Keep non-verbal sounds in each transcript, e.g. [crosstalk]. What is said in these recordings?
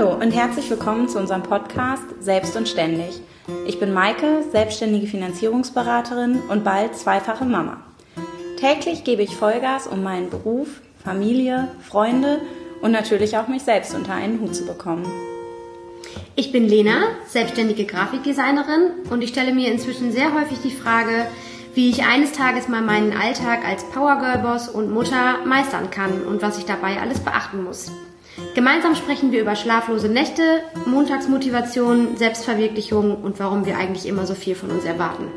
Hallo und herzlich willkommen zu unserem Podcast Selbst und Ständig. Ich bin Maike, selbstständige Finanzierungsberaterin und bald zweifache Mama. Täglich gebe ich Vollgas, um meinen Beruf, Familie, Freunde und natürlich auch mich selbst unter einen Hut zu bekommen. Ich bin Lena, selbstständige Grafikdesignerin und ich stelle mir inzwischen sehr häufig die Frage, wie ich eines Tages mal meinen Alltag als Powergirl-Boss und Mutter meistern kann und was ich dabei alles beachten muss. Gemeinsam sprechen wir über schlaflose Nächte, Montagsmotivation, Selbstverwirklichung und warum wir eigentlich immer so viel von uns erwarten.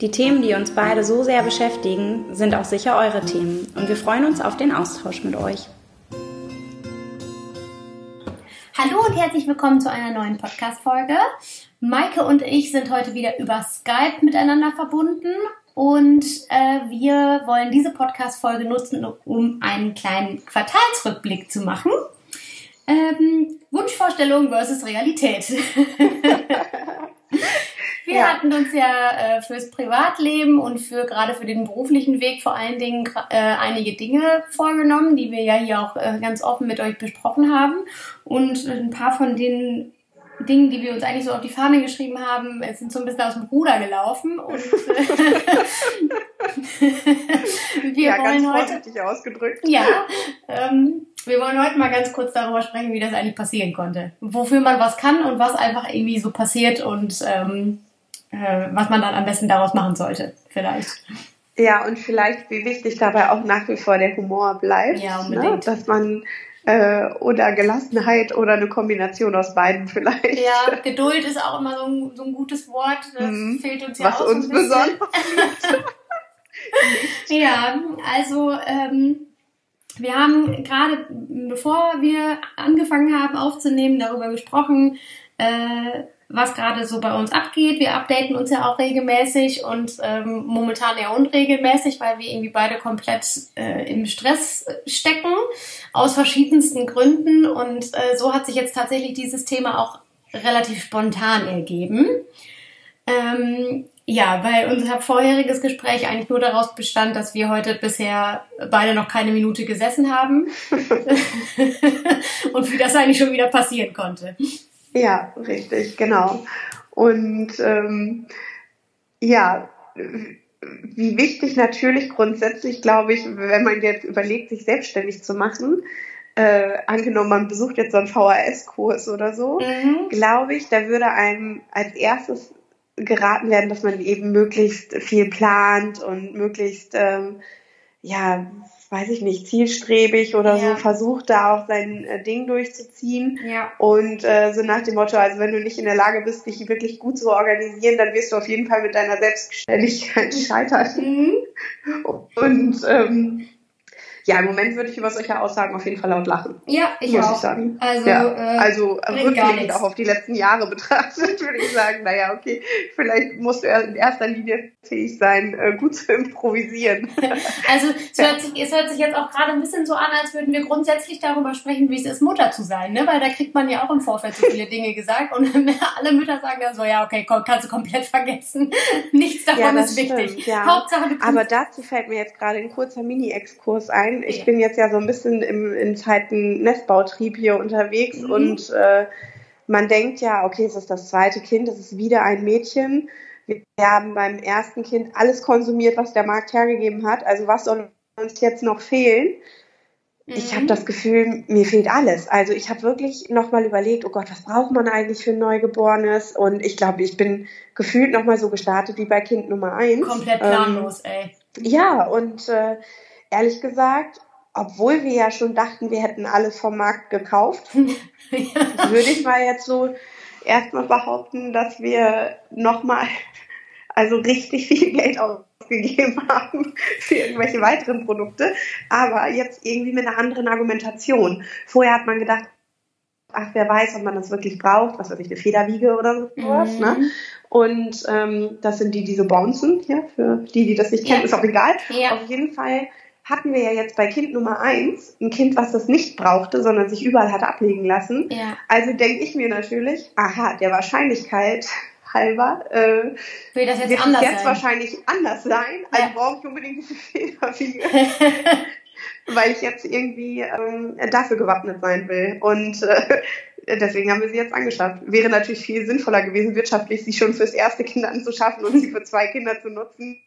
Die Themen, die uns beide so sehr beschäftigen, sind auch sicher eure Themen und wir freuen uns auf den Austausch mit euch. Hallo und herzlich willkommen zu einer neuen Podcast-Folge. Maike und ich sind heute wieder über Skype miteinander verbunden und äh, wir wollen diese Podcast-Folge nutzen, um einen kleinen Quartalsrückblick zu machen. Ähm, Wunschvorstellung versus Realität. [laughs] wir ja. hatten uns ja äh, fürs Privatleben und für gerade für den beruflichen Weg vor allen Dingen äh, einige Dinge vorgenommen, die wir ja hier auch äh, ganz offen mit euch besprochen haben. Und ein paar von denen Dingen, die wir uns eigentlich so auf die Fahne geschrieben haben, sind so ein bisschen aus dem Ruder gelaufen. Und [laughs] [laughs] wir ja, wollen ganz heute, vorsichtig ausgedrückt. Ja, ähm, wir wollen heute mal ganz kurz darüber sprechen, wie das eigentlich passieren konnte. Wofür man was kann und was einfach irgendwie so passiert und ähm, äh, was man dann am besten daraus machen sollte, vielleicht. Ja, und vielleicht, wie wichtig dabei auch nach wie vor der Humor bleibt. Ja, ne? unbedingt. Ne? Dass man äh, oder Gelassenheit oder eine Kombination aus beiden [laughs] vielleicht. Ja, Geduld ist auch immer so ein, so ein gutes Wort. Das mhm. fehlt uns ja Was auch uns so besonders. [laughs] ja, also ähm, wir haben gerade, bevor wir angefangen haben aufzunehmen, darüber gesprochen, äh, was gerade so bei uns abgeht. Wir updaten uns ja auch regelmäßig und ähm, momentan eher unregelmäßig, weil wir irgendwie beide komplett äh, im Stress stecken, aus verschiedensten Gründen. Und äh, so hat sich jetzt tatsächlich dieses Thema auch relativ spontan ergeben. Ähm, ja, weil unser vorheriges Gespräch eigentlich nur daraus bestand, dass wir heute bisher beide noch keine Minute gesessen haben [laughs] [laughs] und wie das eigentlich schon wieder passieren konnte. Ja, richtig, genau. Und ähm, ja, wie wichtig natürlich grundsätzlich, glaube ich, wenn man jetzt überlegt, sich selbstständig zu machen, äh, angenommen, man besucht jetzt so einen VHS-Kurs oder so, mhm. glaube ich, da würde einem als erstes geraten werden, dass man eben möglichst viel plant und möglichst ähm, ja weiß ich nicht, zielstrebig oder ja. so, versucht da auch sein äh, Ding durchzuziehen. Ja. Und äh, so nach dem Motto, also wenn du nicht in der Lage bist, dich wirklich gut zu organisieren, dann wirst du auf jeden Fall mit deiner Selbstständigkeit [laughs] scheitern. Mhm. Und ähm, ja, im Moment würde ich über solche Aussagen auf jeden Fall laut lachen. Ja, ich muss auch. Ich sagen. Also, ja, äh, also rückblickend auch auf die letzten Jahre [laughs] betrachtet, würde ich sagen, naja, okay, vielleicht musst du in erster Linie fähig sein, äh, gut zu improvisieren. [laughs] Also es, hört sich, es hört sich jetzt auch gerade ein bisschen so an, als würden wir grundsätzlich darüber sprechen, wie es ist, Mutter zu sein, ne? Weil da kriegt man ja auch im Vorfeld so viele Dinge gesagt und [laughs] alle Mütter sagen dann so, ja, okay, komm, kannst du komplett vergessen. Nichts davon ja, ist wichtig. Stimmt, ja. Hauptsache du Aber dazu fällt mir jetzt gerade ein kurzer Mini-Exkurs ein ich bin jetzt ja so ein bisschen im, in Zeiten Nestbautrieb hier unterwegs mhm. und äh, man denkt ja, okay, es ist das zweite Kind, es ist wieder ein Mädchen. Wir haben beim ersten Kind alles konsumiert, was der Markt hergegeben hat. Also was soll uns jetzt noch fehlen? Mhm. Ich habe das Gefühl, mir fehlt alles. Also ich habe wirklich nochmal überlegt, oh Gott, was braucht man eigentlich für ein Neugeborenes? Und ich glaube, ich bin gefühlt nochmal so gestartet wie bei Kind Nummer eins. Komplett planlos, ähm, ey. Ja, und äh, ehrlich gesagt, obwohl wir ja schon dachten, wir hätten alles vom Markt gekauft, [laughs] ja. würde ich mal jetzt so erstmal behaupten, dass wir nochmal also richtig viel Geld ausgegeben haben für irgendwelche weiteren Produkte, aber jetzt irgendwie mit einer anderen Argumentation. Vorher hat man gedacht, ach, wer weiß, ob man das wirklich braucht, was weiß ich, eine Federwiege oder sowas, mhm. ne? Und ähm, das sind die, diese Bouncen, ja, für die, die das nicht kennen, ja. ist auch egal. Ja. Auf jeden Fall hatten wir ja jetzt bei Kind Nummer eins ein Kind, was das nicht brauchte, sondern sich überall hat ablegen lassen. Ja. Also denke ich mir natürlich, aha, der Wahrscheinlichkeit [laughs] halber äh, Will das jetzt wird anders jetzt sein? wahrscheinlich anders sein. Also ja. brauche ich unbedingt diese Federwiege. [laughs] weil ich jetzt irgendwie ähm, dafür gewappnet sein will. Und äh, deswegen haben wir sie jetzt angeschafft. Wäre natürlich viel sinnvoller gewesen, wirtschaftlich sie schon fürs erste Kind anzuschaffen und sie für zwei Kinder zu nutzen.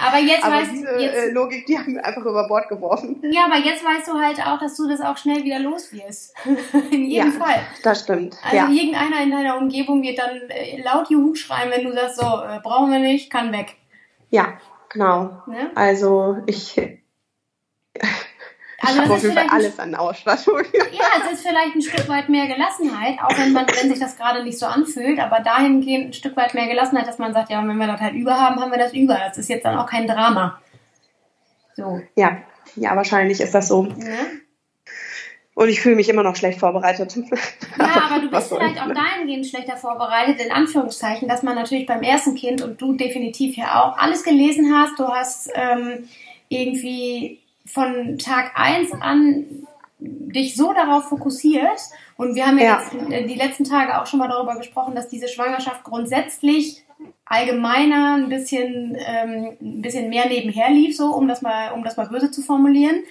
Aber jetzt Aber weißt diese jetzt, äh, Logik, die haben wir einfach über Bord geworfen. ja, aber jetzt weißt du halt auch, dass du das auch schnell wieder los wirst. [laughs] in jedem Ja. Fall. Das stimmt. Also ja. irgendeiner in deiner Umgebung wird dann äh, laut Juhu schreien, wenn du sagst, so, äh, brauchen wir nicht, kann weg. ja, genau. Ne? Also ich, ich Also habe das auf ist jeden Fall vielleicht ein alles an Ausstattung. Ja, es ist vielleicht ein Stück weit mehr Gelassenheit, auch wenn man, wenn sich das gerade nicht so anfühlt, aber dahingehend ein Stück weit mehr Gelassenheit, dass man sagt, ja, wenn wir das halt über haben, haben wir das über. Das ist jetzt dann auch kein Drama. So. ja, ja, wahrscheinlich ist das so. Ne? Und ich fühle mich immer noch schlecht vorbereitet. Ja, aber du bist vielleicht auch dahingehend schlechter vorbereitet, in Anführungszeichen, dass man natürlich beim ersten Kind und du definitiv ja auch alles gelesen hast. Du hast ähm, irgendwie von Tag eins an dich so darauf fokussiert. Und wir haben ja, Ja. Jetzt, äh, die letzten Tage auch schon mal darüber gesprochen, dass diese Schwangerschaft grundsätzlich allgemeiner ein bisschen, ähm, ein bisschen mehr nebenher lief, so um das mal, um das mal böse zu formulieren.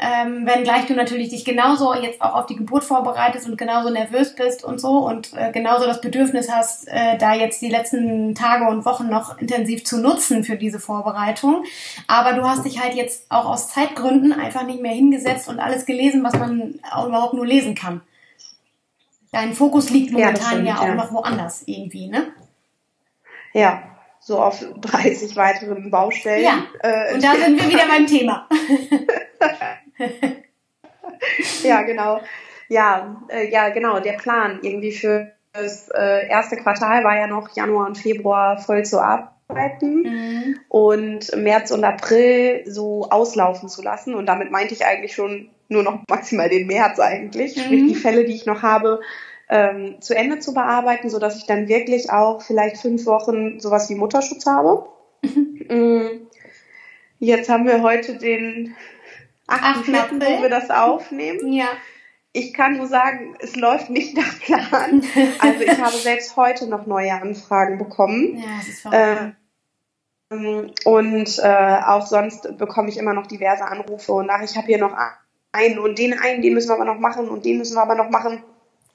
Ähm, wenngleich du natürlich dich genauso jetzt auch auf die Geburt vorbereitest und genauso nervös bist und so und äh, genauso das Bedürfnis hast, äh, da jetzt die letzten Tage und Wochen noch intensiv zu nutzen für diese Vorbereitung. Aber du hast dich halt jetzt auch aus Zeitgründen einfach nicht mehr hingesetzt und alles gelesen, was man auch überhaupt nur lesen kann. Dein Fokus liegt Ja, momentan stimmt, ja auch ja. noch woanders irgendwie, ne? Ja, so auf 30 weiteren Baustellen. Ja, Äh, Und da sind wir wieder beim Thema. [laughs] [laughs] [laughs] ja, genau. Ja, äh, ja, genau. Der Plan irgendwie für das äh, erste Quartal war ja noch Januar und Februar voll zu arbeiten Mhm. und März und April so auslaufen zu lassen. Und damit meinte ich eigentlich schon nur noch [laughs] maximal den März eigentlich. Mhm. Sprich, die Fälle, die ich noch habe, ähm, zu Ende zu bearbeiten, so dass ich dann wirklich auch vielleicht fünf Wochen sowas wie Mutterschutz habe. [laughs] Mm. Jetzt haben wir heute den 8. 8. April, wo wir das aufnehmen. [laughs] Ja. Ich kann nur sagen, es läuft nicht nach Plan. Also ich habe [laughs] selbst heute noch neue Anfragen bekommen. Ja, es ist verrückt. Ähm, und äh, auch sonst bekomme ich immer noch diverse Anrufe und ach, ich habe hier noch einen und den einen, den müssen wir aber noch machen und den müssen wir aber noch machen.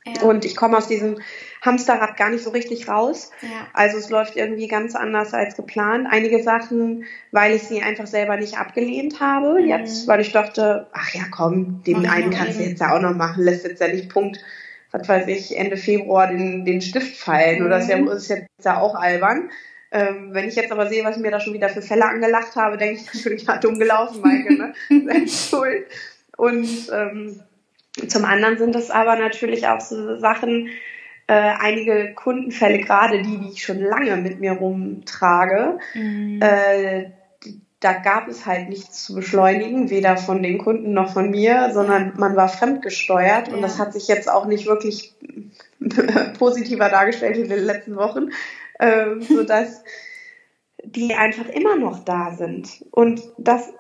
ja. Und ich komme aus diesem Hamsterrad gar nicht so richtig raus. ja. Also es läuft irgendwie ganz anders als geplant. Einige Sachen, weil ich sie einfach selber nicht abgelehnt habe. Mhm. Jetzt, weil ich dachte, ach ja, komm, den Mach einen kannst du jetzt ja auch noch machen. Lässt jetzt ja nicht Punkt, was weiß ich, Ende Februar den, den Stift fallen. Oder ist ja, Mhm. ist jetzt ja auch albern. Ähm, wenn ich jetzt aber sehe, was ich mir da schon wieder für Fälle angelacht habe, denke ich [laughs] natürlich, ja, dumm gelaufen, Maike, ne? [laughs] [laughs] Selbst schuld. Und ähm, zum anderen sind das aber natürlich auch so Sachen, äh, einige Kundenfälle, gerade die, die ich schon lange mit mir rumtrage, Mhm. äh, da gab es halt nichts zu beschleunigen, weder von den Kunden noch von mir, sondern man war fremdgesteuert und Ja. das hat sich jetzt auch nicht wirklich [laughs] positiver dargestellt in den letzten Wochen, [laughs] äh, sodass die einfach immer noch da sind und das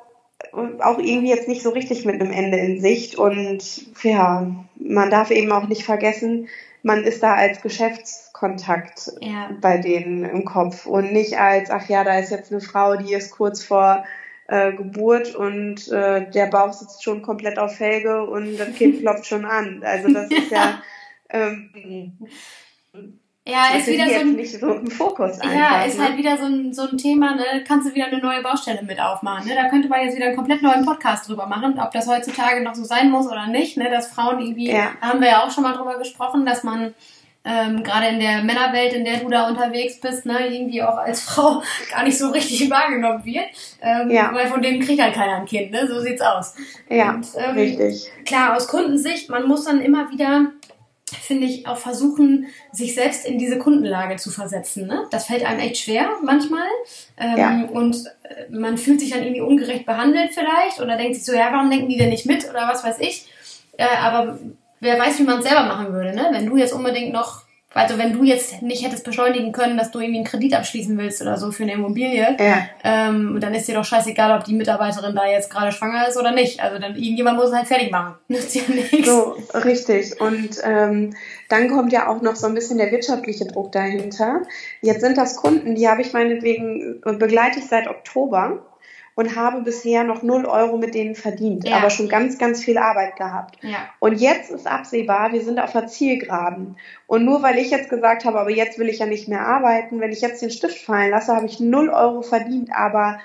auch irgendwie jetzt nicht so richtig mit einem Ende in Sicht und ja, man darf eben auch nicht vergessen, man ist da als Geschäftskontakt ja. bei denen im Kopf und nicht als, ach ja, da ist jetzt eine Frau, die ist kurz vor äh, Geburt und äh, der Bauch sitzt schon komplett auf Felge und das Kind [laughs] klopft schon an. Also das [laughs] ist ja, ähm, Ja, ist wieder so ein, nicht so im Fokus einfach. ja, ist ne? halt wieder so ein, so ein Thema, ne? Kannst du wieder eine neue Baustelle mit aufmachen. Ne? Da könnte man jetzt wieder einen komplett neuen Podcast drüber machen, ob das heutzutage noch so sein muss oder nicht. Ne? Dass Frauen irgendwie, Ja. da haben wir ja auch schon mal drüber gesprochen, dass man ähm, gerade in der Männerwelt, in der du da unterwegs bist, ne, irgendwie auch als [laughs] Frau gar nicht so richtig wahrgenommen wird. Ähm, Ja. Weil von denen kriegt halt keiner ein Kind, ne? So sieht's aus. ja, Und, ähm, richtig. klar, aus Kundensicht, man muss dann immer wieder, finde ich, auch versuchen, sich selbst in diese Kundenlage zu versetzen. Ne? Das fällt einem echt schwer manchmal. Ähm, Ja. Und äh, man fühlt sich dann irgendwie ungerecht behandelt vielleicht oder denkt sich so, ja, warum denken die denn nicht mit oder was weiß ich. Äh, aber wer weiß, wie man es selber machen würde, ne? Wenn du jetzt unbedingt noch, also wenn du jetzt nicht hättest beschleunigen können, dass du irgendwie einen Kredit abschließen willst oder so für eine Immobilie, Ja, ähm, dann ist dir doch scheißegal, ob die Mitarbeiterin da jetzt gerade schwanger ist oder nicht. Also dann irgendjemand muss es halt fertig machen. [laughs] Nützt ja nichts. so, richtig. Und ähm, dann kommt ja auch noch so ein bisschen der wirtschaftliche Druck dahinter. Jetzt sind das Kunden, die habe ich meinetwegen, äh, begleite ich seit Oktober. Und habe bisher noch 0 Euro mit denen verdient, ja. aber schon ganz, ganz viel Arbeit gehabt. Ja. Und jetzt ist absehbar, wir sind auf der Zielgeraden. Und nur weil ich jetzt gesagt habe, aber jetzt will ich ja nicht mehr arbeiten, wenn ich jetzt den Stift fallen lasse, habe ich 0 Euro verdient, aber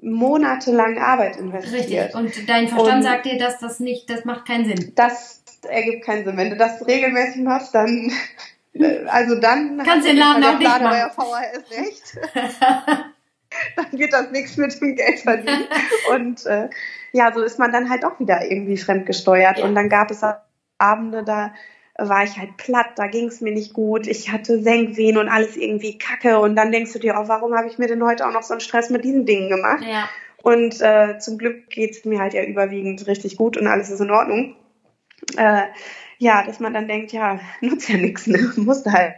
monatelang Arbeit investiert. Richtig. Und dein Verstand und sagt dir, dass das nicht, das macht keinen Sinn. Das ergibt keinen Sinn. Wenn du das regelmäßig machst, dann, [laughs] also dann kannst du den Laden auch nicht machen. VHS recht. [laughs] dann wird das nichts mit dem Geld verdienen. [laughs] Und äh, ja, so ist man dann halt auch wieder irgendwie fremdgesteuert. Ja. Und dann gab es Abende, da war ich halt platt, da ging es mir nicht gut, ich hatte Senkwehen und alles irgendwie kacke. Und dann denkst du dir, oh, warum habe ich mir denn heute auch noch so einen Stress mit diesen Dingen gemacht? Ja. Und äh, zum Glück geht es mir halt ja überwiegend richtig gut und alles ist in Ordnung. Äh, ja, dass man dann denkt, ja, nutzt ja nichts, ne? [laughs] musst halt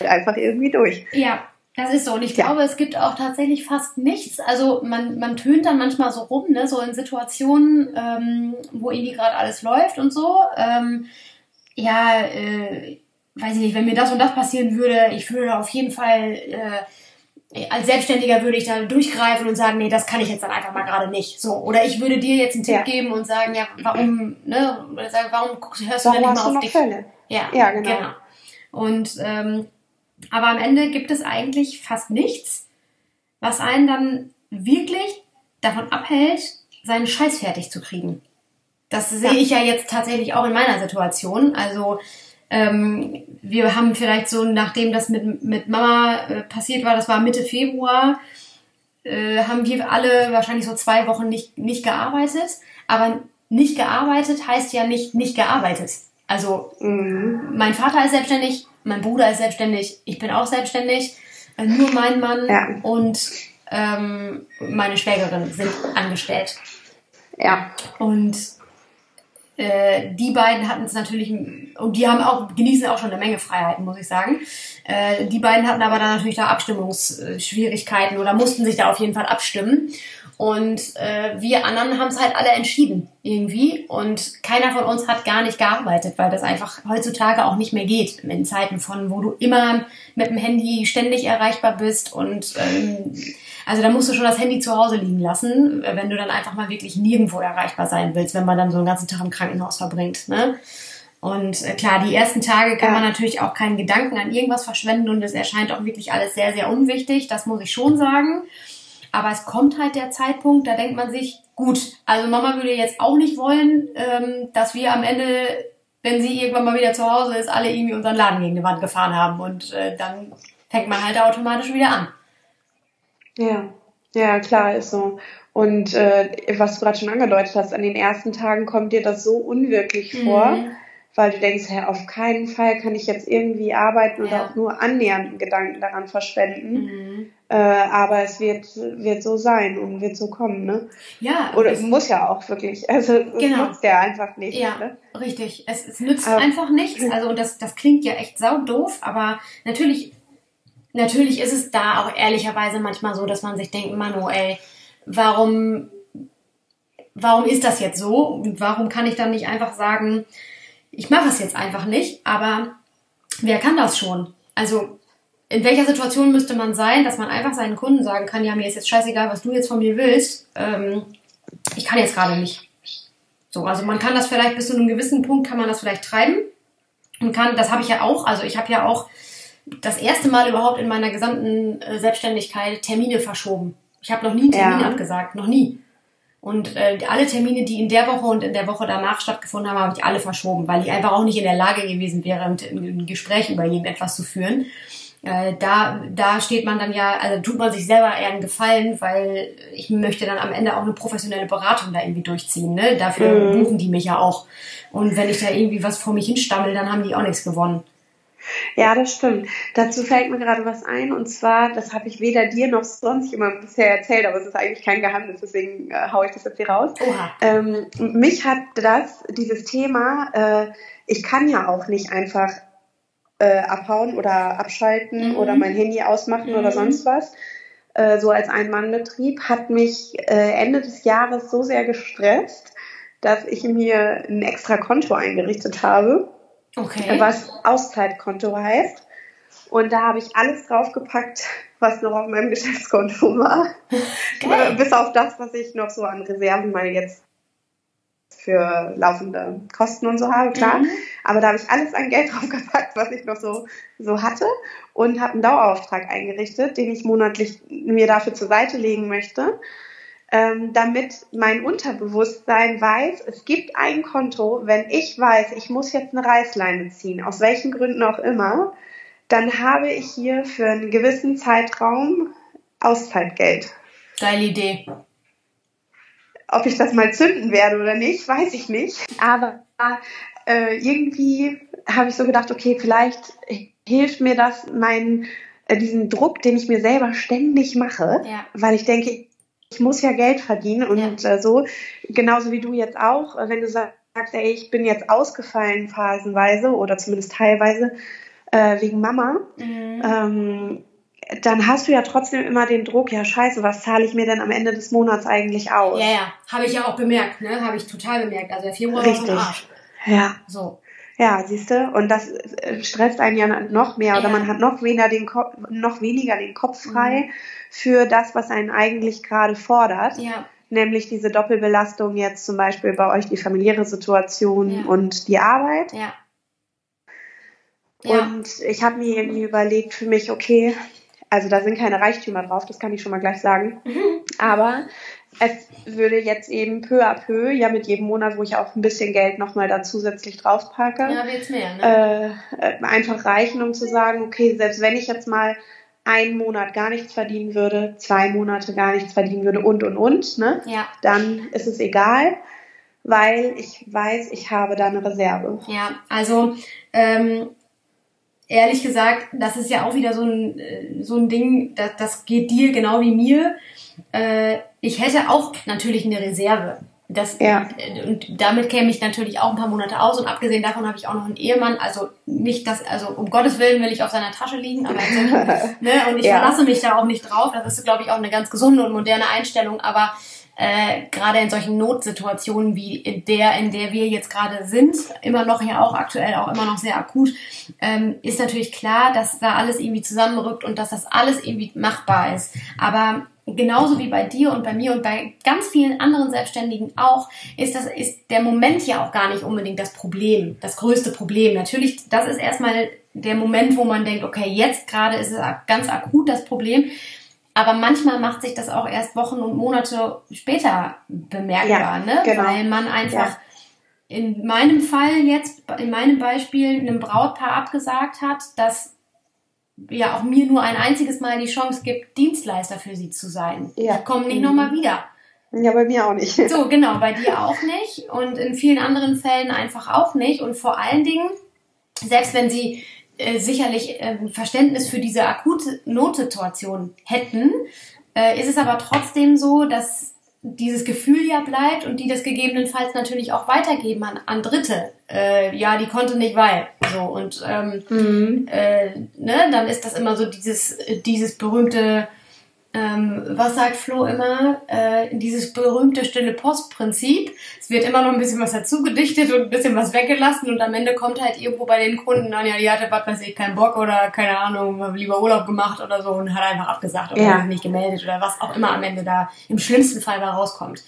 einfach irgendwie durch. Ja, das ist so. Und ich ja. glaube, es gibt auch tatsächlich fast nichts. Also man, man tönt dann manchmal so rum, ne? so in Situationen, ähm, wo irgendwie gerade alles läuft und so. Ähm, ja, äh, weiß ich nicht, wenn mir das und das passieren würde, ich würde auf jeden Fall, äh, als Selbstständiger würde ich da durchgreifen und sagen, nee, das kann ich jetzt dann einfach mal gerade nicht. So. Oder ich würde dir jetzt einen Tipp ja. geben und sagen, ja, warum, ne, oder sagen, warum hörst du warum denn nicht mal auf dich? Fälle? Ja, ja genau. genau. Und ähm, aber am Ende gibt es eigentlich fast nichts, was einen dann wirklich davon abhält, seinen Scheiß fertig zu kriegen. Das sehe ich ja jetzt tatsächlich auch in meiner Situation. Also ähm, wir haben vielleicht so, nachdem das mit, mit Mama äh, passiert war, das war Mitte Februar, äh, haben wir alle wahrscheinlich so zwei Wochen nicht, nicht gearbeitet. Aber nicht gearbeitet heißt ja nicht nicht gearbeitet. Also mhm. mein Vater ist selbstständig, mein Bruder ist selbstständig, ich bin auch selbstständig, äh, nur mein Mann ja. und ähm, meine Schwägerin sind angestellt. Ja. Und äh, die beiden hatten es natürlich, und die haben auch, genießen auch schon eine Menge Freiheiten, muss ich sagen. Äh, die beiden hatten aber dann natürlich da Abstimmungsschwierigkeiten oder mussten sich da auf jeden Fall abstimmen. Und äh, wir anderen haben es halt alle entschieden irgendwie. Und keiner von uns hat gar nicht gearbeitet, weil das einfach heutzutage auch nicht mehr geht in Zeiten von, wo du immer mit dem Handy ständig erreichbar bist. Und ähm, also da musst du schon das Handy zu Hause liegen lassen, wenn du dann einfach mal wirklich nirgendwo erreichbar sein willst, wenn man dann so einen ganzen Tag im Krankenhaus verbringt. Ne? Und äh, klar, die ersten Tage kann man natürlich auch keinen Gedanken an irgendwas verschwenden und es erscheint auch wirklich alles sehr, sehr unwichtig. Das muss ich schon sagen. Aber es kommt halt der Zeitpunkt, da denkt man sich, gut, also Mama würde jetzt auch nicht wollen, ähm, dass wir am Ende, wenn sie irgendwann mal wieder zu Hause ist, alle irgendwie unseren Laden gegen die Wand gefahren haben. Und äh, dann fängt man halt automatisch wieder an. Ja, ja, klar, ist so. Und äh, was du gerade schon angedeutet hast, an den ersten Tagen kommt dir das so unwirklich vor. Mhm weil du denkst, hey, auf keinen Fall kann ich jetzt irgendwie arbeiten oder ja. auch nur annähernd Gedanken daran verschwenden. Mhm. Äh, aber es wird, wird so sein und wird so kommen, ne? Ja. Oder es muss ja auch wirklich. Also es genau. nutzt ja einfach nicht. Ja, ne? richtig. Es, es nützt aber, einfach nichts. Also das, das klingt ja echt sau doof, aber natürlich, natürlich ist es da auch ehrlicherweise manchmal so, dass man sich denkt, Manu, ey, warum, warum ist das jetzt so? Und warum kann ich dann nicht einfach sagen, ich mache es jetzt einfach nicht, aber wer kann das schon? Also in welcher Situation müsste man sein, dass man einfach seinen Kunden sagen kann, ja, mir ist jetzt scheißegal, was du jetzt von mir willst, ähm, ich kann jetzt gerade nicht. So, also man kann das vielleicht bis zu einem gewissen Punkt kann man das vielleicht treiben und kann, das habe ich ja auch, also ich habe ja auch das erste Mal überhaupt in meiner gesamten äh, Selbstständigkeit Termine verschoben. Ich habe noch nie einen Termin ja. abgesagt, noch nie. Und äh, alle Termine, die in der Woche und in der Woche danach stattgefunden haben, habe ich alle verschoben, weil ich einfach auch nicht in der Lage gewesen wäre, ein Gespräch über irgendetwas zu führen. Äh, da, da steht man dann ja, also tut man sich selber eher einen Gefallen, weil ich möchte dann am Ende auch eine professionelle Beratung da irgendwie durchziehen. Ne? Dafür mhm. buchen die mich ja auch. Und wenn ich da irgendwie was vor mich hinstammel, dann haben die auch nichts gewonnen. Ja, das stimmt. Dazu fällt mir gerade was ein und zwar, das habe ich weder dir noch sonst jemand bisher erzählt, aber es ist eigentlich kein Geheimnis, deswegen äh, haue ich das jetzt hier raus. Ähm, mich hat das, dieses Thema, äh, ich kann ja auch nicht einfach äh, abhauen oder abschalten mhm. oder mein Handy ausmachen mhm. oder sonst was. Äh, so als Ein-Mann-Betrieb hat mich äh, Ende des Jahres so sehr gestresst, dass ich mir ein extra Konto eingerichtet habe Okay. Was Auszeitkonto heißt. Und da habe ich alles draufgepackt, was noch auf meinem [laughs] Geschäftskonto war. [laughs] Geil. Bis auf das, was ich noch so an Reserven mal jetzt für laufende Kosten und so habe, klar. Mhm. Aber da habe ich alles an Geld [laughs] draufgepackt, was ich noch so, so hatte und habe einen Dauerauftrag eingerichtet, den ich monatlich mir dafür zur Seite legen möchte, ähm, damit mein Unterbewusstsein weiß, es gibt ein Konto, wenn ich weiß, ich muss jetzt eine Reißleine ziehen, aus welchen Gründen auch immer, dann habe ich hier für einen gewissen Zeitraum Auszeitgeld. Geile Idee. Ob ich das mal zünden werde oder nicht, weiß ich nicht. Aber äh, irgendwie habe ich so gedacht, okay, vielleicht hilft mir das, meinen äh, diesen Druck, den ich mir selber ständig mache, ja. weil ich denke, ich muss ja Geld verdienen und ja. äh, so, genauso wie du jetzt auch, äh, wenn du sagst, ey, ich bin jetzt ausgefallen phasenweise oder zumindest teilweise äh, wegen Mama, mhm. ähm, dann hast du ja trotzdem immer den Druck, ja scheiße, was zahle ich mir denn am Ende des Monats eigentlich aus? Ja, ja, habe ich ja auch bemerkt, ne? Habe ich total bemerkt. Also der Februar Richtig. war Arsch. Ja. So. Ja, siehst du, und das äh, stresst einen ja noch mehr ja. oder man hat noch weniger den Kopf, noch weniger den Kopf frei mhm. für das, was einen eigentlich gerade fordert. Ja. Nämlich diese Doppelbelastung jetzt zum Beispiel bei euch die familiäre Situation ja. und die Arbeit. Ja. Und ich habe mir irgendwie überlegt für mich, okay, also da sind keine Reichtümer drauf, das kann ich schon mal gleich sagen. Mhm. Aber es würde jetzt eben peu à peu, ja mit jedem Monat, wo ich auch ein bisschen Geld nochmal da zusätzlich draufpacke, ja, wird's mehr, ne? äh, einfach reichen, um zu sagen, okay, selbst wenn ich jetzt mal einen Monat gar nichts verdienen würde, zwei Monate gar nichts verdienen würde und und und, ne? Ja. Dann ist es egal, weil ich weiß, ich habe da eine Reserve. Ja, also ähm, ehrlich gesagt, das ist ja auch wieder so ein, äh, so ein Ding, das, das geht dir genau wie mir. Äh, ich hätte auch natürlich eine Reserve. Das, ja. Und damit käme ich natürlich auch ein paar Monate aus. Und abgesehen davon habe ich auch noch einen Ehemann. Also nicht das, also um Gottes Willen will ich auf seiner Tasche liegen, aber [laughs] ne, und ich ja. verlasse mich da auch nicht drauf. Das ist, glaube ich, auch eine ganz gesunde und moderne Einstellung. Aber äh, gerade in solchen Notsituationen wie in der, in der wir jetzt gerade sind, immer noch ja auch aktuell auch immer noch sehr akut, ähm, ist natürlich klar, dass da alles irgendwie zusammenrückt und dass das alles irgendwie machbar ist. Aber genauso wie bei dir und bei mir und bei ganz vielen anderen Selbstständigen auch, ist das, ist der Moment ja auch gar nicht unbedingt das Problem, das größte Problem. Natürlich, das ist erstmal der Moment, wo man denkt, okay, jetzt gerade ist es ganz akut das Problem. Aber manchmal macht sich das auch erst Wochen und Monate später bemerkbar, ja, ne? Genau. Weil man einfach ja. in meinem Fall jetzt, in meinem Beispiel, einem Brautpaar abgesagt hat, dass ja auch mir nur ein einziges Mal die Chance gibt, Dienstleister für sie zu sein. Ja. Ich komme nicht mhm. nochmal wieder. Ja, bei mir auch nicht. So, genau, bei dir auch nicht und in vielen anderen Fällen einfach auch nicht. Und vor allen Dingen, selbst wenn sie äh, sicherlich äh, Verständnis für diese akute Notsituation hätten, äh, ist es aber trotzdem so, dass dieses Gefühl ja bleibt und die das gegebenenfalls natürlich auch weitergeben an, an Dritte. Äh, ja, die konnte nicht, weil. So, und ähm, mhm. äh, ne, dann ist das immer so dieses, dieses berühmte ähm, was sagt Flo immer? Äh, dieses berühmte stille Postprinzip. Es wird immer noch ein bisschen was dazu gedichtet und ein bisschen was weggelassen und am Ende kommt halt irgendwo bei den Kunden dann, ja, die hatte, was weiß ich, keinen Bock oder keine Ahnung, lieber Urlaub gemacht oder so und hat einfach abgesagt oder ja. nicht gemeldet oder was auch immer am Ende da im schlimmsten Fall da rauskommt.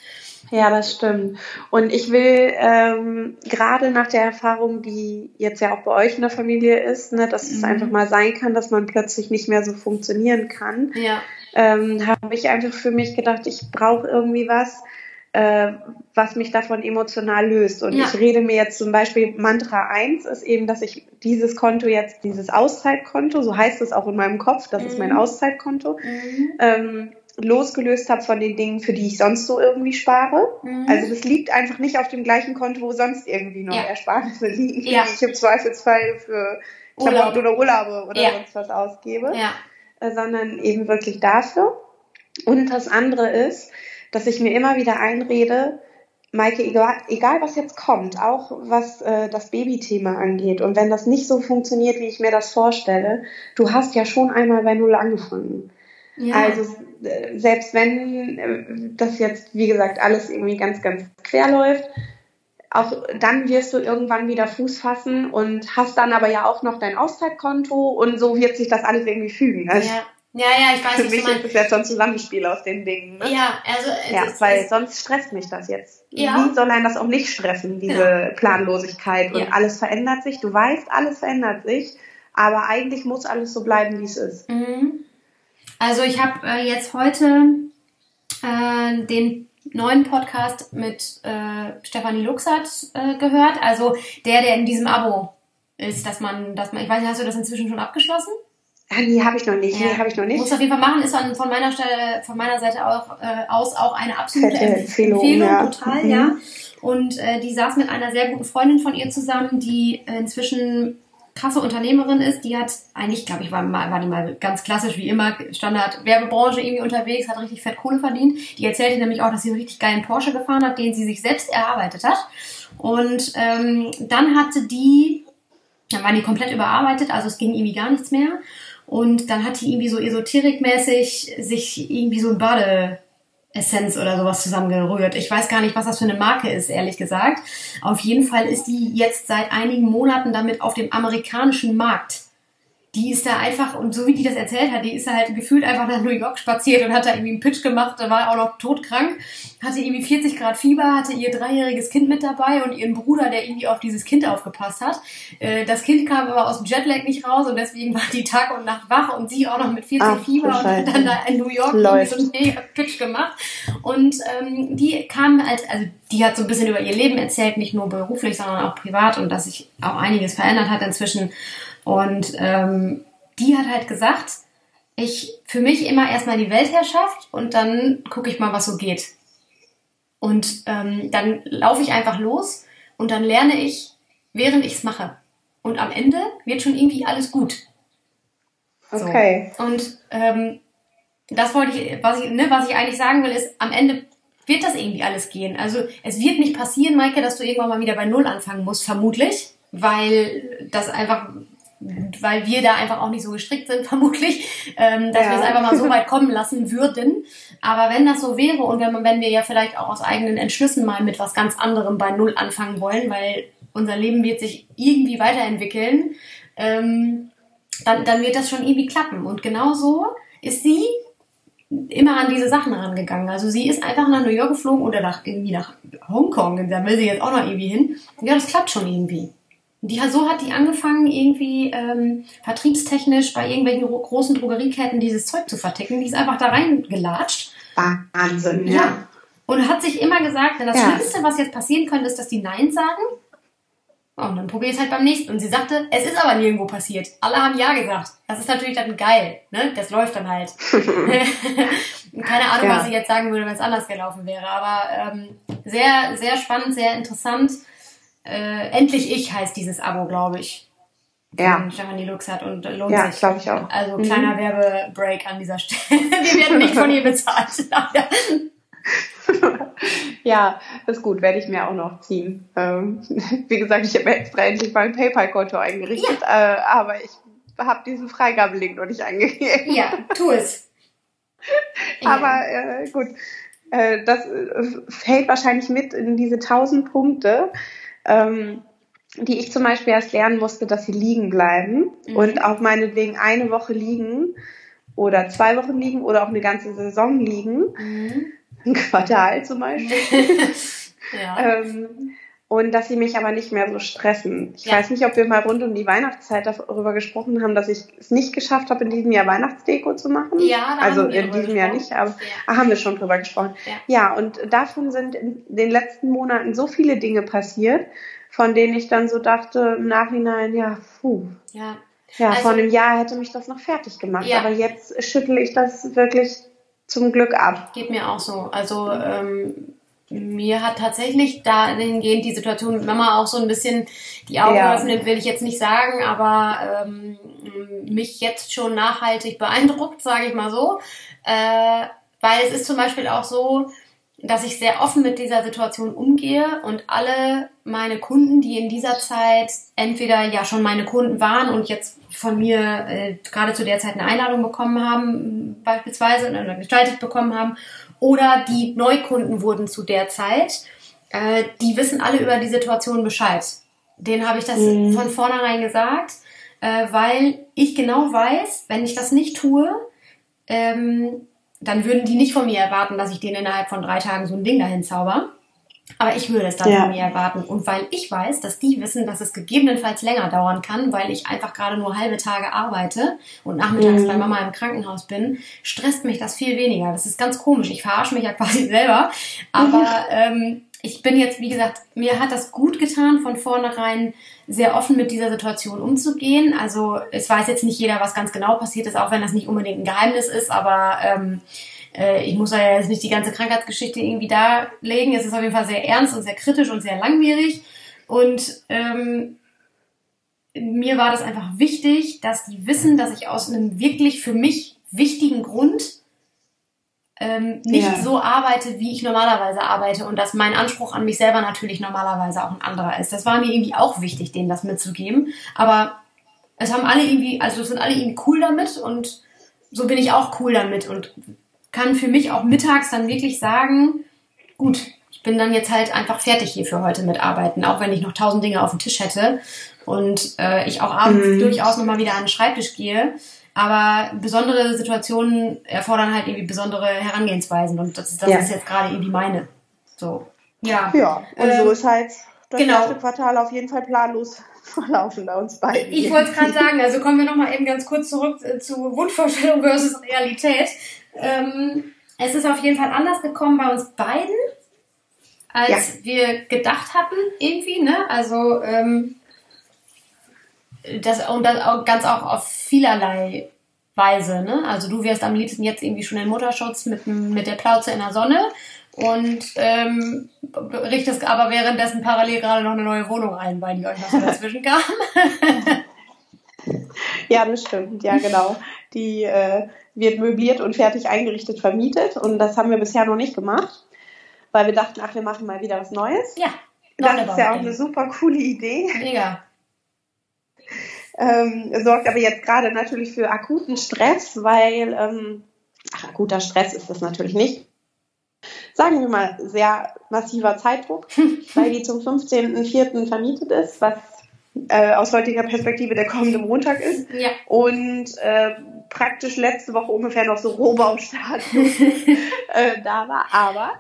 Ja, das stimmt. Und ich will ähm, gerade nach der Erfahrung, die jetzt ja auch bei euch in der Familie ist, ne, dass mhm. es einfach mal sein kann, dass man plötzlich nicht mehr so funktionieren kann, ja. Ähm, habe ich einfach für mich gedacht, ich brauche irgendwie was, äh, was mich davon emotional löst. Und ja. ich rede mir jetzt zum Beispiel, Mantra 1 ist eben, dass ich dieses Konto jetzt, dieses Auszeitkonto, so heißt es auch in meinem Kopf, das mhm. ist mein mhm. Auszeitkonto, mhm. ähm, losgelöst habe von den Dingen, für die ich sonst so irgendwie spare. Mhm. Also das liegt einfach nicht auf dem gleichen Konto, wo sonst irgendwie noch ja. Ersparnisse liegen, ja. die ich im Zweifelsfall für Klamotten oder Urlaube oder ja. sonst was ausgebe, ja. Äh, sondern eben wirklich dafür. Und das andere ist, dass ich mir immer wieder einrede, Maike, egal, egal was jetzt kommt, auch was äh, das Babythema angeht, und wenn das nicht so funktioniert, wie ich mir das vorstelle, du hast ja schon einmal bei Null angefangen. Ja. Also äh, selbst wenn äh, das jetzt, wie gesagt, alles irgendwie ganz, ganz quer läuft, auch dann wirst du irgendwann wieder Fuß fassen und hast dann aber ja auch noch dein Auszeitkonto und so wird sich das alles irgendwie fügen. Also ja. Ja, ja, ich weiß Für mich ist es jetzt so ein Zusammenspiel aus den Dingen. Ne? Ja, also ja, weil sonst stresst mich das jetzt. Ja. Wie soll einen das auch nicht stressen, diese genau. Planlosigkeit und ja. alles verändert sich. Du weißt, alles verändert sich, aber eigentlich muss alles so bleiben, wie es ist. Mhm. Also ich habe äh, jetzt heute äh, den neuen Podcast mit äh, Stefanie Luxert äh, gehört. Also der, der in diesem Abo ist, dass man, dass man, ich weiß nicht, hast du das inzwischen schon abgeschlossen? Ah, nee, habe ich noch nicht. Ja. Nee, habe ich noch nicht. Muss auf jeden Fall machen. Ist von meiner Stelle, von meiner Seite auch, äh, aus auch eine absolute Fette Empfehlung, Empfehlung ja. total, mhm. ja. Und äh, die saß mit einer sehr guten Freundin von ihr zusammen, die inzwischen krasse Unternehmerin ist. Die hat eigentlich, glaube ich, war, war die mal ganz klassisch wie immer Standard Werbebranche irgendwie unterwegs, hat richtig fett Kohle verdient. Die erzählte nämlich auch, dass sie einen richtig geilen Porsche gefahren hat, den sie sich selbst erarbeitet hat. Und ähm, dann hatte die, dann waren die komplett überarbeitet, also es ging irgendwie gar nichts mehr. Und dann hat die irgendwie so esoterikmäßig sich irgendwie so ein Badeessenz oder sowas zusammengerührt. Ich weiß gar nicht, was das für eine Marke ist, ehrlich gesagt. Auf jeden Fall ist die jetzt seit einigen Monaten damit auf dem amerikanischen Markt die ist da einfach, und so wie die das erzählt hat, die ist da halt gefühlt einfach nach New York spaziert und hat da irgendwie einen Pitch gemacht, da war auch noch todkrank, hatte irgendwie 40 Grad Fieber, hatte ihr dreijähriges Kind mit dabei und ihren Bruder, der irgendwie auf dieses Kind aufgepasst hat. Äh, das Kind kam aber aus dem Jetlag nicht raus und deswegen war die Tag und Nacht wach und sie auch noch mit 40 Ach, Fieber und hat dann da in New York so einen mega Pitch gemacht. Und ähm, die kam halt, also die hat so ein bisschen über ihr Leben erzählt, nicht nur beruflich, sondern auch privat und dass sich auch einiges verändert hat inzwischen. Und ähm, die hat halt gesagt, ich für mich immer erstmal die Weltherrschaft und dann gucke ich mal, was so geht. Und ähm, dann laufe ich einfach los und dann lerne ich, während ich es mache. Und am Ende wird schon irgendwie alles gut. So. Okay. Und ähm, das wollte ich, was ich, ne, was ich eigentlich sagen will, ist, am Ende wird das irgendwie alles gehen. Also es wird nicht passieren, Maike, dass du irgendwann mal wieder bei Null anfangen musst, vermutlich, weil das einfach weil wir da einfach auch nicht so gestrickt sind, [laughs] vermutlich, ähm, dass ja. wir es einfach mal so [laughs] weit kommen lassen würden. Aber wenn das so wäre und wenn, wenn wir ja vielleicht auch aus eigenen Entschlüssen mal mit was ganz anderem bei Null anfangen wollen, weil unser Leben wird sich irgendwie weiterentwickeln, ähm, dann, dann wird das schon irgendwie klappen. Und genauso ist sie immer an diese Sachen rangegangen. Also sie ist einfach nach New York geflogen oder nach, irgendwie nach Hongkong. Da will sie jetzt auch noch irgendwie hin. Ja, das klappt schon irgendwie. Die, so hat die angefangen, irgendwie ähm, vertriebstechnisch bei irgendwelchen großen Drogerieketten dieses Zeug zu verticken. Die ist einfach da reingelatscht. Wahnsinn, ja. ja. Und hat sich immer gesagt, das ja. Schlimmste, was jetzt passieren könnte, ist, dass die Nein sagen. Und dann probier es halt beim nächsten. Und sie sagte, es ist aber nirgendwo passiert. Alle haben Ja gesagt. Das ist natürlich dann geil. Ne? Das läuft dann halt. [laughs] [laughs] Keine Ahnung, ja. was ich jetzt sagen würde, wenn es anders gelaufen wäre. Aber ähm, sehr, sehr spannend, sehr interessant äh, Endlich ich heißt dieses Abo, glaube ich. Ja. Stefanie Lux hat und lohnt ja, sich. glaube ich auch. Also kleiner mhm. Werbebreak an dieser Stelle. [laughs] Wir werden nicht von ihr bezahlt. [laughs] [laughs] ja, ist gut, werde ich mir auch noch ziehen. Ähm, wie gesagt, ich habe extra endlich mein PayPal-Konto eingerichtet, ja. äh, aber ich habe diesen Freigabelink noch nicht eingegeben. Ja, tu es. aber äh, gut, äh, das äh, fällt wahrscheinlich mit in diese 1000 Punkte ähm, die ich zum Beispiel erst lernen musste, dass sie liegen bleiben mhm. und auch meinetwegen eine Woche liegen oder zwei Wochen liegen oder auch eine ganze Saison liegen. Mhm. Ein Quartal zum Beispiel. [laughs] ja. ähm, und dass sie mich aber nicht mehr so stressen. Ich ja. weiß nicht, ob wir mal rund um die Weihnachtszeit darüber gesprochen haben, dass ich es nicht geschafft habe, in diesem Jahr Weihnachtsdeko zu machen. Ja, da also in diesem Jahr nicht, aber ja. ach, haben wir schon drüber gesprochen. Ja. ja, und davon sind in den letzten Monaten so viele Dinge passiert, von denen ich dann so dachte im Nachhinein, ja, puh. Ja. Ja, also, vor einem Jahr hätte mich das noch fertig gemacht, ja. aber jetzt schüttle ich das wirklich zum Glück ab. Geht mir auch so. Also ähm, mir hat tatsächlich dahingehend die Situation mit Mama auch so ein bisschen die Augen ja. geöffnet, will ich jetzt nicht sagen, aber ähm, mich jetzt schon nachhaltig beeindruckt, sage ich mal so. Äh, weil es ist zum Beispiel auch so, dass ich sehr offen mit dieser Situation umgehe und alle meine Kunden, die in dieser Zeit entweder ja schon meine Kunden waren und jetzt von mir äh, gerade zu der Zeit eine Einladung bekommen haben, beispielsweise, oder gestaltet bekommen haben, oder die Neukunden wurden zu der Zeit, äh, die wissen alle über die Situation Bescheid. Den habe ich das mhm. von vornherein gesagt, äh, weil ich genau weiß, wenn ich das nicht tue, ähm, dann würden die nicht von mir erwarten, dass ich denen innerhalb von drei Tagen so ein Ding dahin zauber. Aber ich würde es dann ja. von mir erwarten. Und weil ich weiß, dass die wissen, dass es gegebenenfalls länger dauern kann, weil ich einfach gerade nur halbe Tage arbeite und nachmittags mhm. bei Mama im Krankenhaus bin, stresst mich das viel weniger. Das ist ganz komisch. Ich verarsche mich ja [laughs] quasi selber. Aber ähm, ich bin jetzt, wie gesagt, mir hat das gut getan, von vornherein sehr offen mit dieser Situation umzugehen. Also es weiß jetzt nicht jeder, was ganz genau passiert ist, auch wenn das nicht unbedingt ein Geheimnis ist, aber ähm, äh, ich muss ja jetzt nicht die ganze Krankheitsgeschichte irgendwie darlegen. Es ist auf jeden Fall sehr ernst und sehr kritisch und sehr langwierig. Und ähm, mir war das einfach wichtig, dass die wissen, dass ich aus einem wirklich für mich wichtigen Grund ähm, nicht ja. so arbeite, wie ich normalerweise arbeite und dass mein Anspruch an mich selber natürlich normalerweise auch ein anderer ist. Das war mir irgendwie auch wichtig, denen das mitzugeben. Aber es haben alle irgendwie, also sind alle irgendwie cool damit und so bin ich auch cool damit und kann für mich auch mittags dann wirklich sagen, gut, ich bin dann jetzt halt einfach fertig hier für heute mit Arbeiten, auch wenn ich noch tausend Dinge auf dem Tisch hätte und äh, ich auch abends mhm. durchaus nochmal wieder an den Schreibtisch gehe. Aber besondere Situationen erfordern halt irgendwie besondere Herangehensweisen und das, das ja. ist jetzt gerade irgendwie meine. So. Ja. Ja, und ähm, so ist halt das genau. erste Quartal auf jeden Fall planlos [laughs] verlaufen bei uns beiden. Ich wollte es gerade sagen, also kommen wir nochmal eben ganz kurz zurück äh, zu Wunschvorstellung versus Realität. Ähm, es ist auf jeden Fall anders gekommen bei uns beiden, als ja. wir gedacht hatten, irgendwie, ne? Also, ähm, das, und das auch ganz auch auf vielerlei Weise, ne? Also du wirst am liebsten jetzt irgendwie schon in Mutterschutz mit, mit der Plauze in der Sonne und ähm, richtest aber währenddessen parallel gerade noch eine neue Wohnung ein, weil die euch noch so dazwischen kam. [laughs] [laughs] [laughs] ja, das stimmt, ja genau. Die äh, wird möbliert und fertig eingerichtet vermietet und das haben wir bisher noch nicht gemacht, weil wir dachten, ach, wir machen mal wieder was Neues. Ja. Das ist ja auch eine super coole Idee. Mega ähm, sorgt aber jetzt gerade natürlich für akuten Stress, weil, ähm, ach, akuter Stress ist das natürlich nicht. Sagen wir mal, sehr massiver Zeitdruck, [laughs] weil die zum 15.04. vermietet ist, was äh, aus heutiger Perspektive der kommende Montag ist. Ja. Und äh, praktisch letzte Woche ungefähr noch so Rohbaustatus [laughs] äh, da war. Aber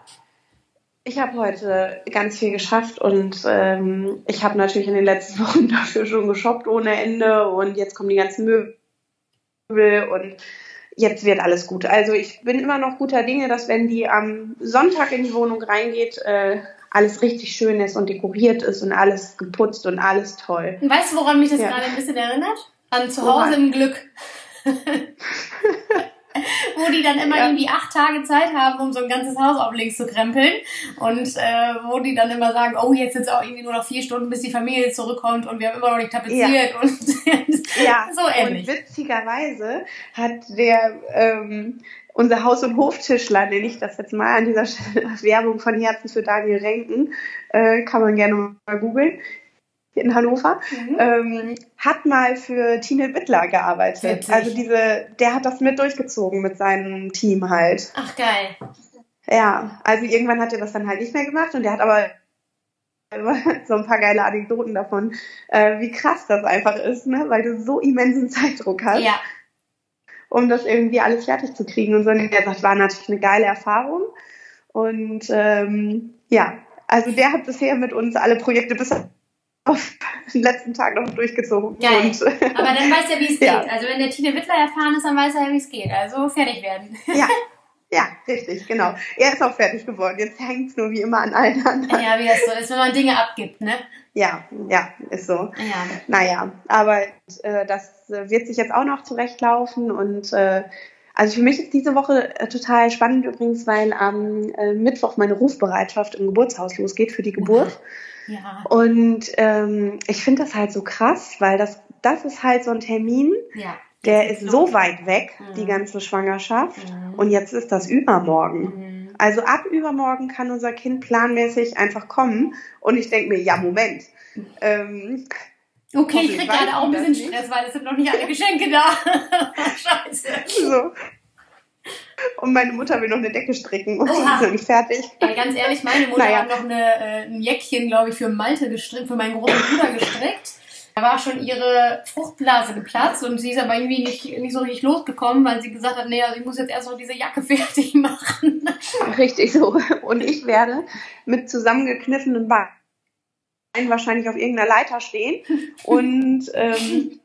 ich habe heute ganz viel geschafft und ähm, ich habe natürlich in den letzten [laughs] Wochen dafür schon geshoppt ohne Ende und jetzt kommen die ganzen Möbel und jetzt wird alles gut. Also ich bin immer noch guter Dinge, dass wenn die am Sonntag in die Wohnung reingeht, äh, alles richtig schön ist und dekoriert ist und alles geputzt und alles toll. Und weißt du, woran mich das ja. gerade ein bisschen erinnert? An zu Hause im Glück. [laughs] wo die dann immer ja. irgendwie acht Tage Zeit haben, um so ein ganzes Haus auf links zu krempeln. Und äh, wo die dann immer sagen, oh, jetzt sind es auch irgendwie nur noch vier Stunden, bis die Familie zurückkommt und wir haben immer noch nicht tapeziert. Ja. Und [laughs] ja. so ähnlich. Und witzigerweise hat der ähm, unser Haus- und Hoftischler, nenne ich das jetzt mal an dieser Stelle, [laughs] Werbung von Herzen für Daniel Renken, äh, kann man gerne mal googeln, in Hannover, mhm. ähm, hat mal für Tine Bittler gearbeitet. Wirklich? Also diese, der hat das mit durchgezogen mit seinem Team halt. Ach geil. Ja, also irgendwann hat er das dann halt nicht mehr gemacht und der hat aber [laughs] so ein paar geile Anekdoten davon, äh, wie krass das einfach ist, ne? weil du so immensen Zeitdruck hast. Ja. Um das irgendwie alles fertig zu kriegen. Und so, und der sagt, war natürlich eine geile Erfahrung. Und ähm, ja, also der hat bisher mit uns alle Projekte bis auf den letzten Tag noch durchgezogen. Geil. Und, Aber dann weiß er, wie es [laughs] ja. geht. Also wenn der Tine Wittler erfahren ist, dann weiß er, wie es geht. Also fertig werden. Ja. [laughs] Ja, richtig, genau. Er ist auch fertig geworden. Jetzt hängt es nur wie immer an allen anderen. Ja, wie das so ist, wenn man Dinge abgibt, ne? Ja, ja, ist so. Ja. Naja, aber äh, das wird sich jetzt auch noch zurechtlaufen und äh, also für mich ist diese Woche äh, total spannend übrigens, weil am äh, Mittwoch meine Rufbereitschaft im Geburtshaus losgeht für die Geburt. Ja. Und ähm, ich finde das halt so krass, weil das, das ist halt so ein Termin, ja. Der ist so weit weg, mhm. die ganze Schwangerschaft. Mhm. Und jetzt ist das übermorgen. Mhm. Also ab übermorgen kann unser Kind planmäßig einfach kommen. Und ich denke mir, ja, Moment. Ähm, Okay, ich krieg gerade auch ein bisschen Stress, weil es sind noch nicht alle Geschenke da. [laughs] Scheiße. So. Und meine Mutter will noch eine Decke stricken und noch nicht fertig. Ja, ganz ehrlich, meine Mutter naja. hat noch eine, äh, ein Jäckchen, glaube ich, für Malte gestrickt, für meinen großen Bruder gestrickt. Da war schon ihre Fruchtblase geplatzt und sie ist aber irgendwie nicht, nicht so richtig losgekommen, weil sie gesagt hat, nee, also ich muss jetzt erst noch diese Jacke [laughs] fertig machen. Richtig so. Und ich werde mit zusammengekniffenen Beinen wahrscheinlich auf irgendeiner Leiter stehen und ähm,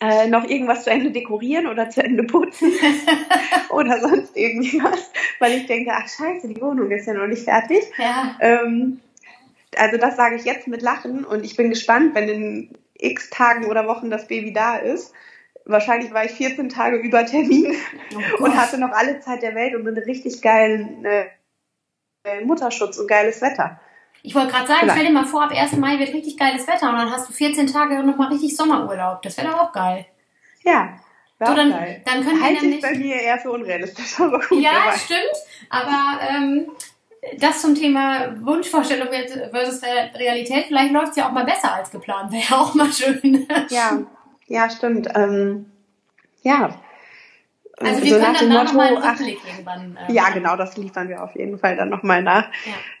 äh, noch irgendwas zu Ende dekorieren oder zu Ende putzen [laughs] oder sonst irgendwie was, weil ich denke, ach scheiße, die Wohnung ist ja noch nicht fertig. Ja. Ähm, also das sage ich jetzt mit Lachen und ich bin gespannt, wenn in x Tagen oder Wochen das Baby da ist. Wahrscheinlich war ich 14 Tage über Termin Oh [laughs] und hatte noch alle Zeit der Welt und einen richtig geilen äh, Mutterschutz und geiles Wetter. Ich wollte gerade sagen, Vielleicht. stell dir mal vor, ab 1. Mai wird richtig geiles Wetter und dann hast du 14 Tage nochmal richtig Sommerurlaub. Das wäre doch auch geil. Ja, So, dann- dann können wir nämlich- bei mir eher für unrealistisch, [laughs] aber gut. Ja, weiß. stimmt. Aber ähm, das zum Thema Wunschvorstellung versus Re- Realität, vielleicht läuft es ja auch mal besser als geplant. Wäre ja auch mal schön. Ja, ja, stimmt. Ähm, ja. Also So wir können nach dann dem da nochmal einen Motto, ach, irgendwann. äh, Ja, genau, das liefern wir auf jeden Fall dann nochmal nach.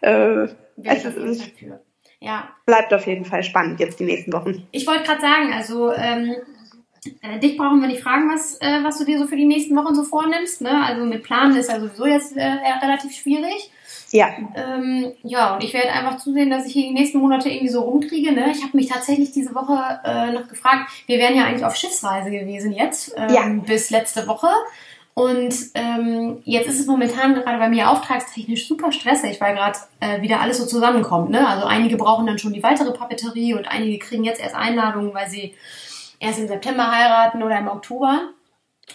Ja, Äh, es ist, für. Ja, bleibt auf jeden Fall spannend jetzt die nächsten Wochen. ich wollte gerade sagen, also ähm, äh, dich brauchen wir nicht fragen, was, äh, was du dir so für die nächsten Wochen so vornimmst. Ne? Also mit Planen ist ja sowieso jetzt äh, relativ schwierig. Ja, Ähm, ja, und ich werde einfach zusehen, dass ich hier die nächsten Monate irgendwie so rumkriege. Ne? Ich habe mich tatsächlich diese Woche äh, noch gefragt, wir wären ja eigentlich auf Schiffsreise gewesen jetzt, ähm, Ja. bis letzte Woche. Und ähm, jetzt ist es momentan gerade bei mir auftragstechnisch super stressig, weil gerade äh, wieder alles so zusammenkommt. Ne? Also einige brauchen dann schon die weitere Papeterie und einige kriegen jetzt erst Einladungen, weil sie erst im September heiraten oder im Oktober.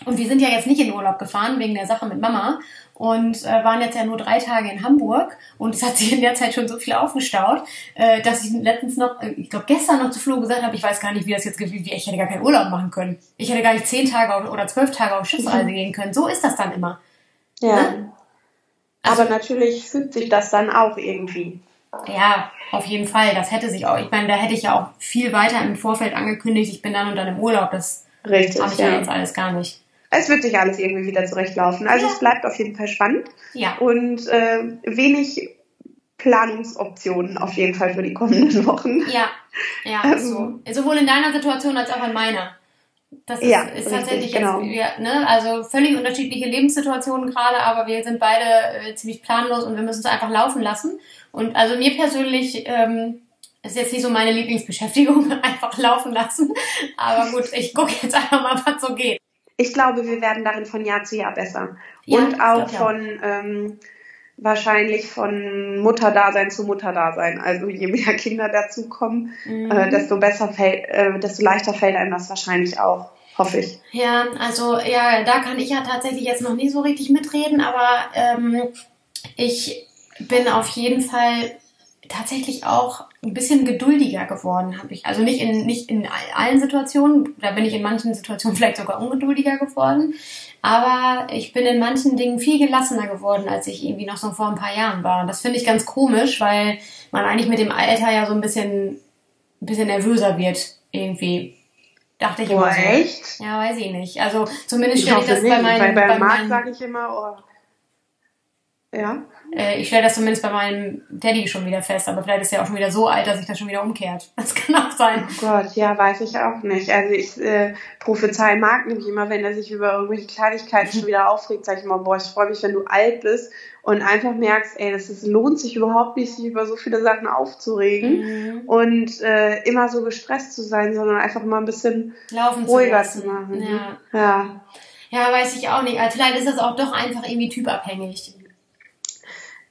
Und wir sind ja jetzt nicht in Urlaub gefahren wegen der Sache mit Mama und äh, waren jetzt ja nur drei Tage in Hamburg und es hat sich in der Zeit schon so viel aufgestaut, äh, dass ich letztens noch, äh, ich glaube gestern noch zu Flo gesagt habe, ich weiß gar nicht, wie das jetzt gewesen wäre. Ich hätte gar keinen Urlaub machen können. Ich hätte gar nicht zehn Tage oder zwölf Tage auf Schiffsreise gehen können. So ist das dann immer. ja. Ne? Aber natürlich fügt sich das dann auch irgendwie. Ja, auf jeden Fall. Das hätte sich auch, ich meine, da hätte ich ja auch viel weiter im Vorfeld angekündigt, ich bin dann und dann im Urlaub. Das Richtig, habe ich ja. jetzt alles gar nicht. Es wird sich alles irgendwie wieder zurechtlaufen. Also Ja. es bleibt auf jeden Fall spannend Ja. und äh, wenig Planungsoptionen auf jeden Fall für die kommenden Wochen. Ja, ja, ist so. Sowohl in deiner Situation als auch in meiner. Das ist, Ja, ist richtig, tatsächlich genau. jetzt, wir, ne, also völlig unterschiedliche Lebenssituationen gerade, aber wir sind beide äh, ziemlich planlos und wir müssen es einfach laufen lassen. Und also mir persönlich ähm, ist jetzt nicht so meine Lieblingsbeschäftigung, [laughs] einfach laufen lassen. Aber gut, ich gucke jetzt einfach mal, was so geht. Ich glaube, wir werden darin von Jahr zu Jahr besser. Ja, und auch von ähm, wahrscheinlich von Mutterdasein zu Mutterdasein. Also je mehr [laughs] Kinder dazukommen, Mhm. äh, desto besser fällt, äh, desto leichter fällt einem das wahrscheinlich auch, hoffe ich. Ja, also ja, da kann ich ja tatsächlich jetzt noch nicht so richtig mitreden, aber ähm, ich bin auf jeden Fall tatsächlich auch ein bisschen geduldiger geworden, habe ich. Also nicht in nicht in allen Situationen, da bin ich in manchen Situationen [laughs] vielleicht sogar ungeduldiger geworden, aber ich bin in manchen Dingen viel gelassener geworden, als ich irgendwie noch so vor ein paar Jahren war. Und das finde ich ganz komisch, weil man eigentlich mit dem Alter ja so ein bisschen ein bisschen nervöser wird irgendwie. Dachte ich Boah, immer so. echt? Ja, weiß ich nicht. Also zumindest stelle ich das nicht, bei meinen, weil bei bei Marc sage ich immer, oh. Ja? Äh, ich stelle das zumindest bei meinem Daddy schon wieder fest, aber vielleicht ist er auch schon wieder so alt, dass sich das schon wieder umkehrt. [laughs] Das kann auch sein. Oh Gott, ja, weiß ich auch nicht. Also ich äh, prophezei Marc nämlich immer, wenn er sich über irgendwelche Kleinigkeiten schon wieder aufregt, sage ich immer, boah, ich freue mich, wenn du alt bist und einfach merkst, ey, das ist, lohnt sich überhaupt nicht, sich über so viele Sachen aufzuregen Mhm. und äh, immer so gestresst zu sein, sondern einfach mal ein bisschen Laufen ruhiger zu zu machen. Ja. ja. ja, weiß ich auch nicht. Also vielleicht ist das auch doch einfach irgendwie typabhängig.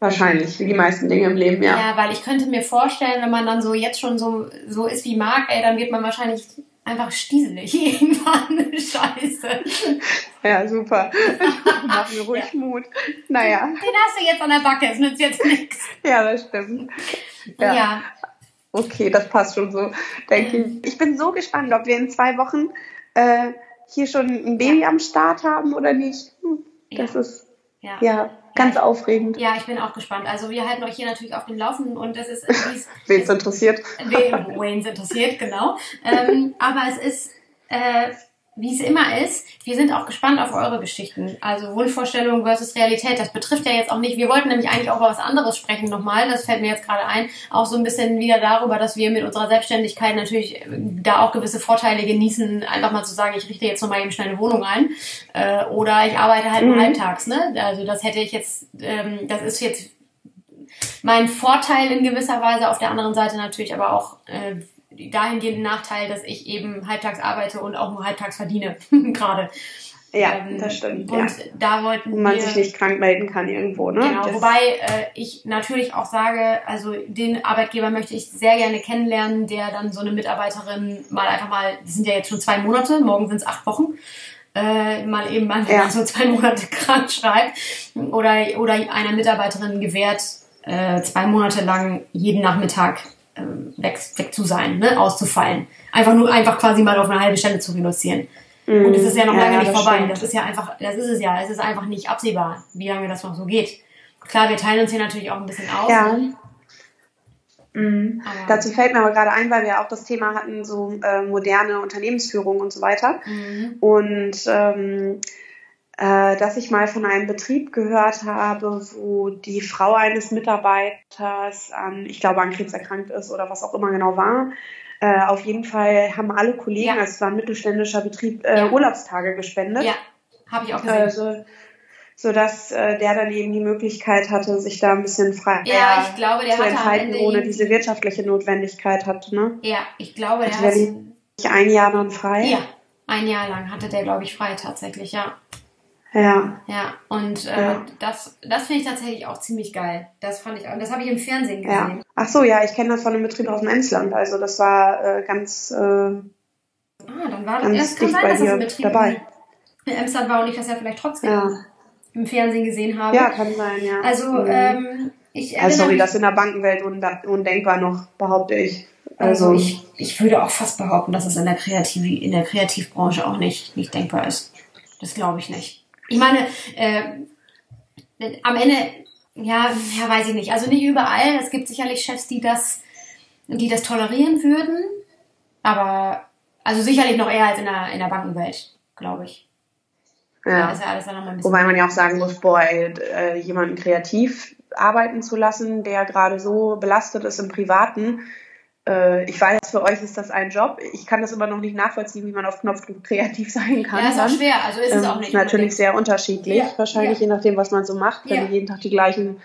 Wahrscheinlich, wie die meisten Dinge im Leben, ja. Ja, weil ich könnte mir vorstellen, wenn man dann so jetzt schon so, so ist wie Marc, ey, dann wird man wahrscheinlich einfach stieselig [laughs] irgendwann. Scheiße. Ja, super. [laughs] Mach mir ruhig Mut. Naja, Den hast du jetzt an der Backe, es nützt jetzt nichts. ja, das stimmt. Ja. Ja. Okay, das passt schon so, denke ich. Ich bin so gespannt, ob wir in zwei Wochen äh, hier schon ein Baby am Start haben oder nicht. Hm, Das Ja. ist ja. ja ganz aufregend. Ja, ich bin auch gespannt. Also wir halten euch hier natürlich auf dem Laufenden und es ist, [laughs] wie es Wen es interessiert. wen Wayne's interessiert, genau. Ähm, aber es ist, äh, wie es immer ist, wir sind auch gespannt auf eure Geschichten. Also Wunschvorstellung versus Realität. Das betrifft ja jetzt auch nicht. Wir wollten nämlich eigentlich auch über was anderes sprechen nochmal. Das fällt mir jetzt gerade ein. Auch so ein bisschen wieder darüber, dass wir mit unserer Selbstständigkeit natürlich äh, da auch gewisse Vorteile genießen. Einfach mal zu sagen, ich richte jetzt nochmal eben schnell eine Wohnung ein. Äh, oder ich arbeite halt nur mhm. halbtags. Ne? Also das hätte ich jetzt, ähm, das ist jetzt mein Vorteil in gewisser Weise. Auf der anderen Seite natürlich aber auch äh, dahingehenden Nachteil, dass ich eben halbtags arbeite und auch nur halbtags verdiene, [laughs] gerade. Ja, ähm, das stimmt. Und ja. da wollten Wo man wir, sich nicht krank melden kann irgendwo, ne? Genau, das wobei äh, ich natürlich auch sage, also den Arbeitgeber möchte ich sehr gerne kennenlernen, der dann so eine Mitarbeiterin mal einfach mal, die sind ja jetzt schon zwei Monate, morgen sind es acht Wochen, äh, mal eben mal ja. [laughs] so zwei Monate krank schreibt oder, oder einer Mitarbeiterin gewährt, äh, zwei Monate lang jeden Nachmittag ähm, weg, weg zu sein, ne, auszufallen. Einfach nur, einfach quasi mal auf eine halbe Stelle zu reduzieren. Mm, und es ist ja noch ja, lange nicht vorbei. Stimmt. Das ist ja einfach, das ist es ja. Es ist einfach nicht absehbar, wie lange das noch so geht. Klar, wir teilen uns hier natürlich auch ein bisschen aus. Ja. Ne? Mhm. Dazu fällt mir aber gerade ein, weil wir auch das Thema hatten, so äh, moderne Unternehmensführung und so weiter. Mhm. Und ähm, äh, dass ich mal von einem Betrieb gehört habe, wo die Frau eines Mitarbeiters an, ich glaube, an Krebs erkrankt ist oder was auch immer genau war. Äh, auf jeden Fall haben alle Kollegen, ja. also es war ein mittelständischer Betrieb, äh, ja. Urlaubstage gespendet. Ja, habe ich auch gesehen. Also, sodass äh, der dann eben die Möglichkeit hatte, sich da ein bisschen frei ja, ich glaube, der zu enthalten, ohne diese wirtschaftliche Notwendigkeit hat. Ne? Ja, ich glaube, der also hat ein Jahr dann frei. Ja, ein Jahr lang hatte der, glaube ich, frei tatsächlich, ja. Ja. Ja, und äh, ja. das, das finde ich tatsächlich auch ziemlich geil. Das fand ich auch, das habe ich im Fernsehen gesehen. Ja. Ach so, ja, ich kenne das von einem Betrieb aus dem Emsland. Also das war äh, ganz. Äh, ah, dann war das. Erst kann sein, dass das ein Betrieb dabei. in Emsland war und ich das ja vielleicht trotzdem ja. im Fernsehen gesehen habe. Ja, kann sein, ja. Also, mhm. ähm, ich also sorry, das in der Bankenwelt undenkbar noch, behaupte ich. Also, also ich, ich würde auch fast behaupten, dass es in der, Kreativ in der Kreativbranche auch nicht, nicht denkbar ist. Das glaube ich nicht. Ich meine, äh, am Ende, ja, ja, weiß ich nicht. Also nicht überall. Es gibt sicherlich Chefs, die das, die das tolerieren würden. Aber, also sicherlich noch eher als in der, in der Bankenwelt, glaube ich. Ja. ja Wobei man ja auch sagen muss, boah, ey, äh, jemanden kreativ arbeiten zu lassen, der gerade so belastet ist im Privaten, ich weiß, für euch ist das ein Job. Ich kann das immer noch nicht nachvollziehen, wie man auf Knopfdruck kreativ [laughs] sein kann. Ja, ist auch schwer. Also ist es ähm, auch nicht. Natürlich unbedingt. sehr unterschiedlich. Ja. Wahrscheinlich ja. je nachdem, was man so macht. Wenn ja. jeden Tag die gleichen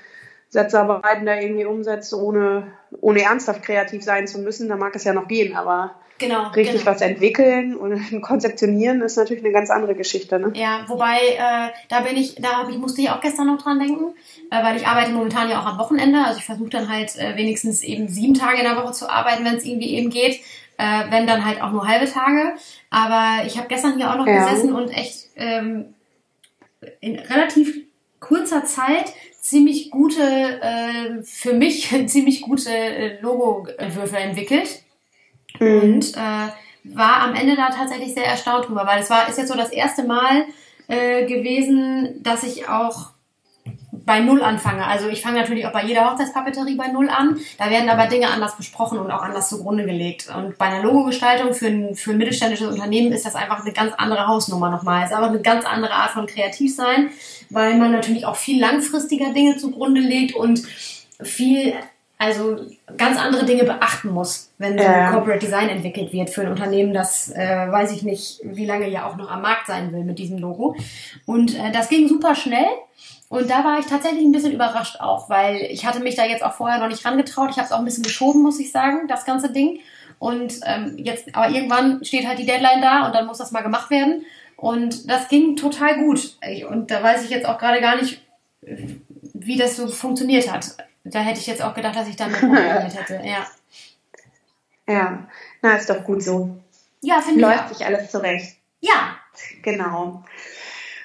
Sätze arbeiten, da irgendwie umsetzt, ohne, ohne ernsthaft kreativ sein zu müssen, dann mag es ja noch gehen. Aber genau, richtig genau. was entwickeln und [laughs] konzeptionieren ist natürlich eine ganz andere Geschichte. Ne? Ja, wobei, äh, da bin ich, da ich, musste ich auch gestern noch dran denken, äh, weil ich arbeite momentan ja auch am Wochenende. Also ich versuche dann halt äh, wenigstens eben sieben Tage in der Woche zu arbeiten, wenn es irgendwie eben geht. Äh, wenn dann halt auch nur halbe Tage. Aber ich habe gestern hier auch noch ja. gesessen und echt ähm, in relativ kurzer Zeit ziemlich gute, äh, für mich [laughs] ziemlich gute äh, Logo-Entwürfe entwickelt. Mhm. Und äh, war am Ende da tatsächlich sehr erstaunt drüber, weil es war, ist jetzt so das erste Mal äh, gewesen, dass ich auch bei Null anfange. Also ich fange natürlich auch bei jeder Hochzeitspapeterie bei Null an. Da werden aber Dinge anders besprochen und auch anders zugrunde gelegt. Und bei einer Logogestaltung für ein, für ein mittelständisches Unternehmen ist das einfach eine ganz andere Hausnummer nochmal. Es ist einfach eine ganz andere Art von Kreativsein, weil man natürlich auch viel langfristiger Dinge zugrunde legt und viel also ganz andere Dinge beachten muss, wenn so ein Corporate Design entwickelt wird für ein Unternehmen, das äh, weiß ich nicht, wie lange ja auch noch am Markt sein will mit diesem Logo. Und äh, das ging super schnell. Und da war ich tatsächlich ein bisschen überrascht auch, weil ich hatte mich da jetzt auch vorher noch nicht rangetraut. Ich habe es auch ein bisschen geschoben, muss ich sagen, das ganze Ding. Und ähm, jetzt, aber irgendwann steht halt die Deadline da und dann muss das mal gemacht werden. Und das ging total gut. Und da weiß ich jetzt auch gerade gar nicht, wie das so funktioniert hat. Da hätte ich jetzt auch gedacht, dass ich damit [laughs] programmiert hätte. Ja. Ja, na, ist doch gut so. Ja, finde ich. Läuft sich alles zurecht. Ja. Genau.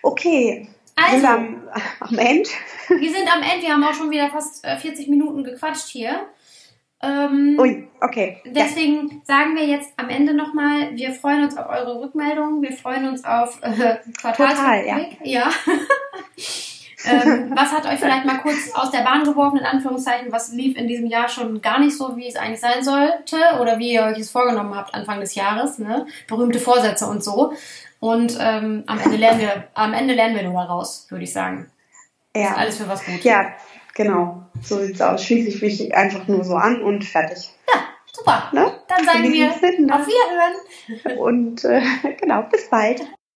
Okay. Also, sind wir am, [laughs] am Ende. Wir sind am Ende. Wir haben auch schon wieder fast 40 äh, Minuten gequatscht hier. Ähm, Ui, okay. Deswegen ja. sagen wir jetzt am Ende nochmal, wir freuen uns auf eure Rückmeldungen, wir freuen uns auf äh, Quartalsrückblick. Ja. ja. [laughs] ähm, was hat euch vielleicht mal kurz aus der Bahn geworfen, in Anführungszeichen, was lief in diesem Jahr schon gar nicht so, wie es eigentlich sein sollte oder wie ihr euch es vorgenommen habt Anfang des Jahres, ne? berühmte Vorsätze und so. Und ähm, am Ende lernen wir, am Ende lernen wir nur daraus, würde ich sagen. Ja. Ist alles für was gut. Ja, genau. So sieht's aus. Schließe ich mich einfach nur so an und fertig. Ja, super. Ne? Dann sagen wir auf Wiederhören. Und äh, [laughs] genau, bis bald.